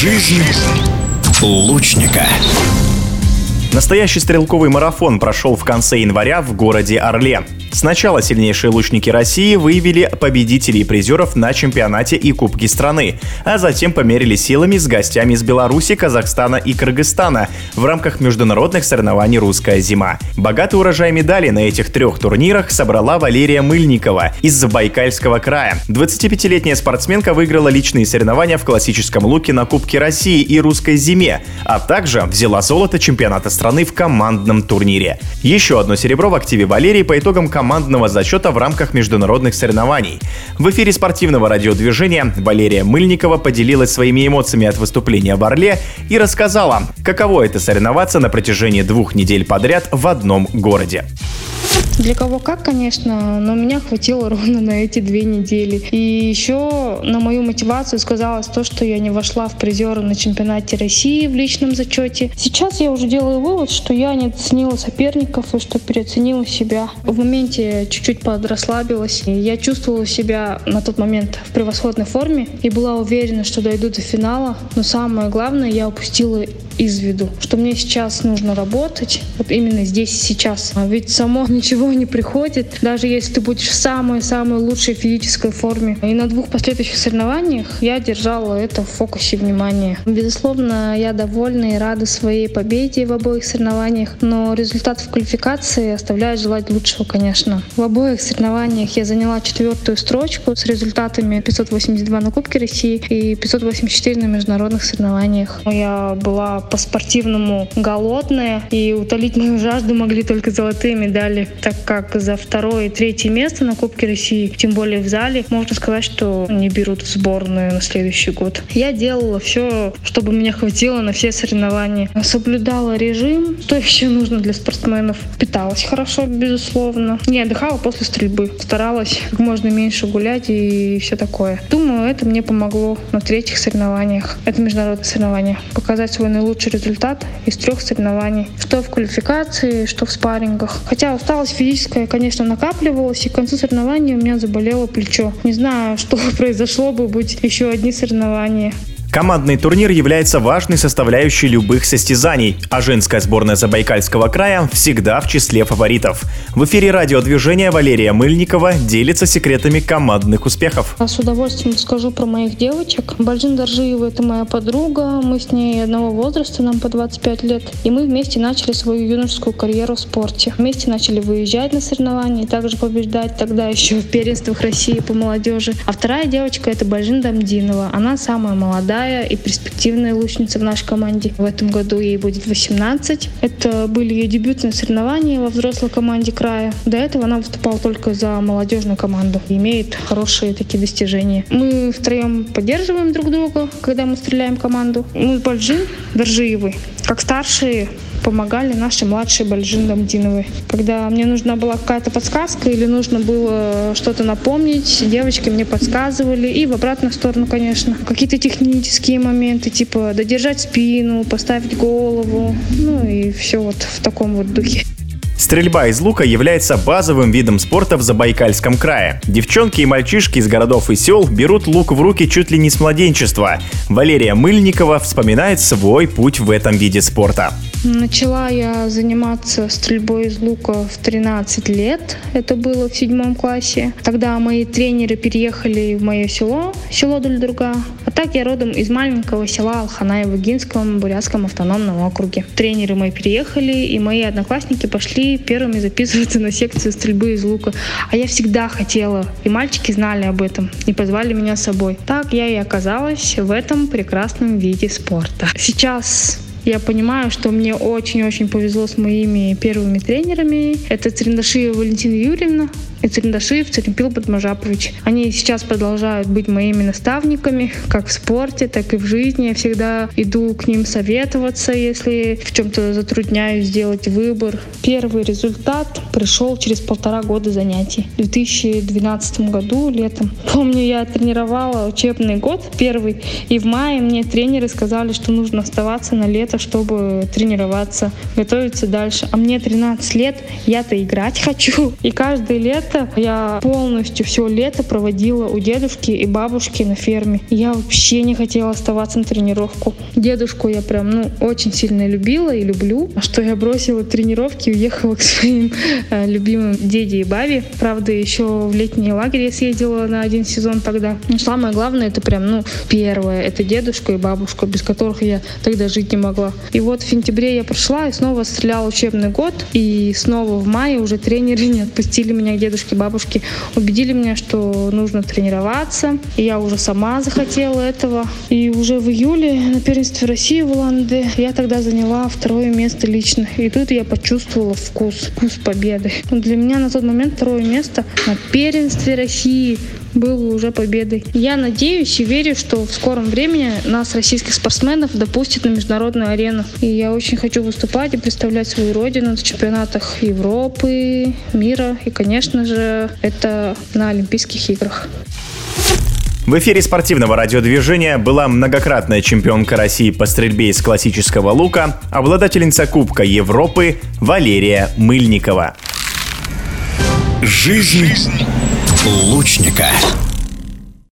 Жизнь лучника. Настоящий стрелковый марафон прошел в конце января в городе Орле. Сначала сильнейшие лучники России выявили победителей и призеров на чемпионате и Кубке страны, а затем померили силами с гостями из Беларуси, Казахстана и Кыргызстана в рамках международных соревнований «Русская зима». Богатый урожай медалей на этих трех турнирах собрала Валерия Мыльникова из Забайкальского края. 25-летняя спортсменка выиграла личные соревнования в классическом луке на Кубке России и «Русской зиме», а также взяла золото чемпионата страны в командном турнире. Еще одно серебро в активе Валерии по итогам командного зачета в рамках международных соревнований. В эфире спортивного радиодвижения Валерия Мыльникова поделилась своими эмоциями от выступления в Орле и рассказала, каково это соревноваться на протяжении двух недель подряд в одном городе. Для кого как, конечно, но меня хватило ровно на эти две недели. И еще на мою мотивацию сказалось то, что я не вошла в призеры на чемпионате России в личном зачете. Сейчас я уже делаю вывод, что я не оценила соперников и что переоценила себя. В моменте чуть-чуть подрасслабилась. Я чувствовала себя на тот момент в превосходной форме и была уверена, что дойду до финала. Но самое главное, я упустила из виду, что мне сейчас нужно работать, вот именно здесь и сейчас. А ведь само ничего не приходит, даже если ты будешь в самой-самой лучшей физической форме. И на двух последующих соревнованиях я держала это в фокусе внимания. Безусловно, я довольна и рада своей победе в обоих соревнованиях, но результат в квалификации оставляет желать лучшего, конечно. В обоих соревнованиях я заняла четвертую строчку с результатами 582 на Кубке России и 584 на международных соревнованиях. Я была по-спортивному голодная, и утолить мою жажду могли только золотые медали, так как за второе и третье место на Кубке России, тем более в зале, можно сказать, что не берут в сборную на следующий год. Я делала все, чтобы меня хватило на все соревнования. Соблюдала режим, что еще нужно для спортсменов. Питалась хорошо, безусловно. Не отдыхала после стрельбы. Старалась как можно меньше гулять и все такое. Думаю, это мне помогло на третьих соревнованиях. Это международные соревнования. Показать свой наилучший лучший результат из трех соревнований. Что в квалификации, что в спаррингах. Хотя усталость физическая, конечно, накапливалась, и к концу соревнований у меня заболело плечо. Не знаю, что произошло бы, быть еще одни соревнования. Командный турнир является важной составляющей любых состязаний, а женская сборная Забайкальского края всегда в числе фаворитов. В эфире радиодвижения Валерия Мыльникова делится секретами командных успехов. С удовольствием расскажу про моих девочек. Бальжин Доржиева – это моя подруга, мы с ней одного возраста, нам по 25 лет, и мы вместе начали свою юношескую карьеру в спорте. Вместе начали выезжать на соревнования, также побеждать тогда еще в первенствах России по молодежи. А вторая девочка – это Бальжин Дамдинова. Она самая молодая молодая и перспективная лучница в нашей команде. В этом году ей будет 18. Это были ее дебютные соревнования во взрослой команде края. До этого она выступала только за молодежную команду. Имеет хорошие такие достижения. Мы втроем поддерживаем друг друга, когда мы стреляем команду. Мы с Бальджин Доржиевой, как старшие, помогали наши младшие Бальжин Дамдиновой. Когда мне нужна была какая-то подсказка или нужно было что-то напомнить, девочки мне подсказывали. И в обратную сторону, конечно. Какие-то технические моменты, типа додержать спину, поставить голову. Ну и все вот в таком вот духе. Стрельба из лука является базовым видом спорта в Забайкальском крае. Девчонки и мальчишки из городов и сел берут лук в руки чуть ли не с младенчества. Валерия Мыльникова вспоминает свой путь в этом виде спорта. Начала я заниматься стрельбой из лука в 13 лет. Это было в седьмом классе. Тогда мои тренеры переехали в мое село, село Дульдурга. А так я родом из маленького села Игинском Бурятском автономном округе. Тренеры мои переехали, и мои одноклассники пошли первыми записываться на секцию стрельбы из лука. А я всегда хотела, и мальчики знали об этом, и позвали меня с собой. Так я и оказалась в этом прекрасном виде спорта. Сейчас я понимаю, что мне очень-очень повезло с моими первыми тренерами. Это Цриндашиева Валентина Юрьевна, и Цирндашиев, Церемпил Бадмажапович. Они сейчас продолжают быть моими наставниками, как в спорте, так и в жизни. Я всегда иду к ним советоваться, если в чем-то затрудняюсь сделать выбор. Первый результат пришел через полтора года занятий. В 2012 году, летом. Помню, я тренировала учебный год первый, и в мае мне тренеры сказали, что нужно оставаться на лето это чтобы тренироваться, готовиться дальше. А мне 13 лет, я-то играть хочу. И каждое лето я полностью все лето проводила у дедушки и бабушки на ферме. Я вообще не хотела оставаться на тренировку. Дедушку я прям, ну, очень сильно любила и люблю. А что я бросила тренировки и уехала к своим э, любимым деде и бабе. Правда, еще в летний лагерь я съездила на один сезон тогда. Но самое главное, это прям, ну, первое, это дедушка и бабушка, без которых я тогда жить не могла. И вот в сентябре я пришла и снова стрелял учебный год. И снова в мае уже тренеры не отпустили меня к дедушке, бабушке. Убедили меня, что нужно тренироваться. И я уже сама захотела этого. И уже в июле на первенстве России в Улан-Удэ я тогда заняла второе место лично. И тут я почувствовала вкус, вкус победы. Для меня на тот момент второе место на первенстве России было уже победой. Я надеюсь и верю, что в скором времени нас, российских спортсменов, допустят на международную арену. И я очень хочу выступать и представлять свою родину на чемпионатах Европы, мира и, конечно же, это на Олимпийских играх. В эфире спортивного радиодвижения была многократная чемпионка России по стрельбе из классического лука, обладательница Кубка Европы Валерия Мыльникова. Жизнь лучника.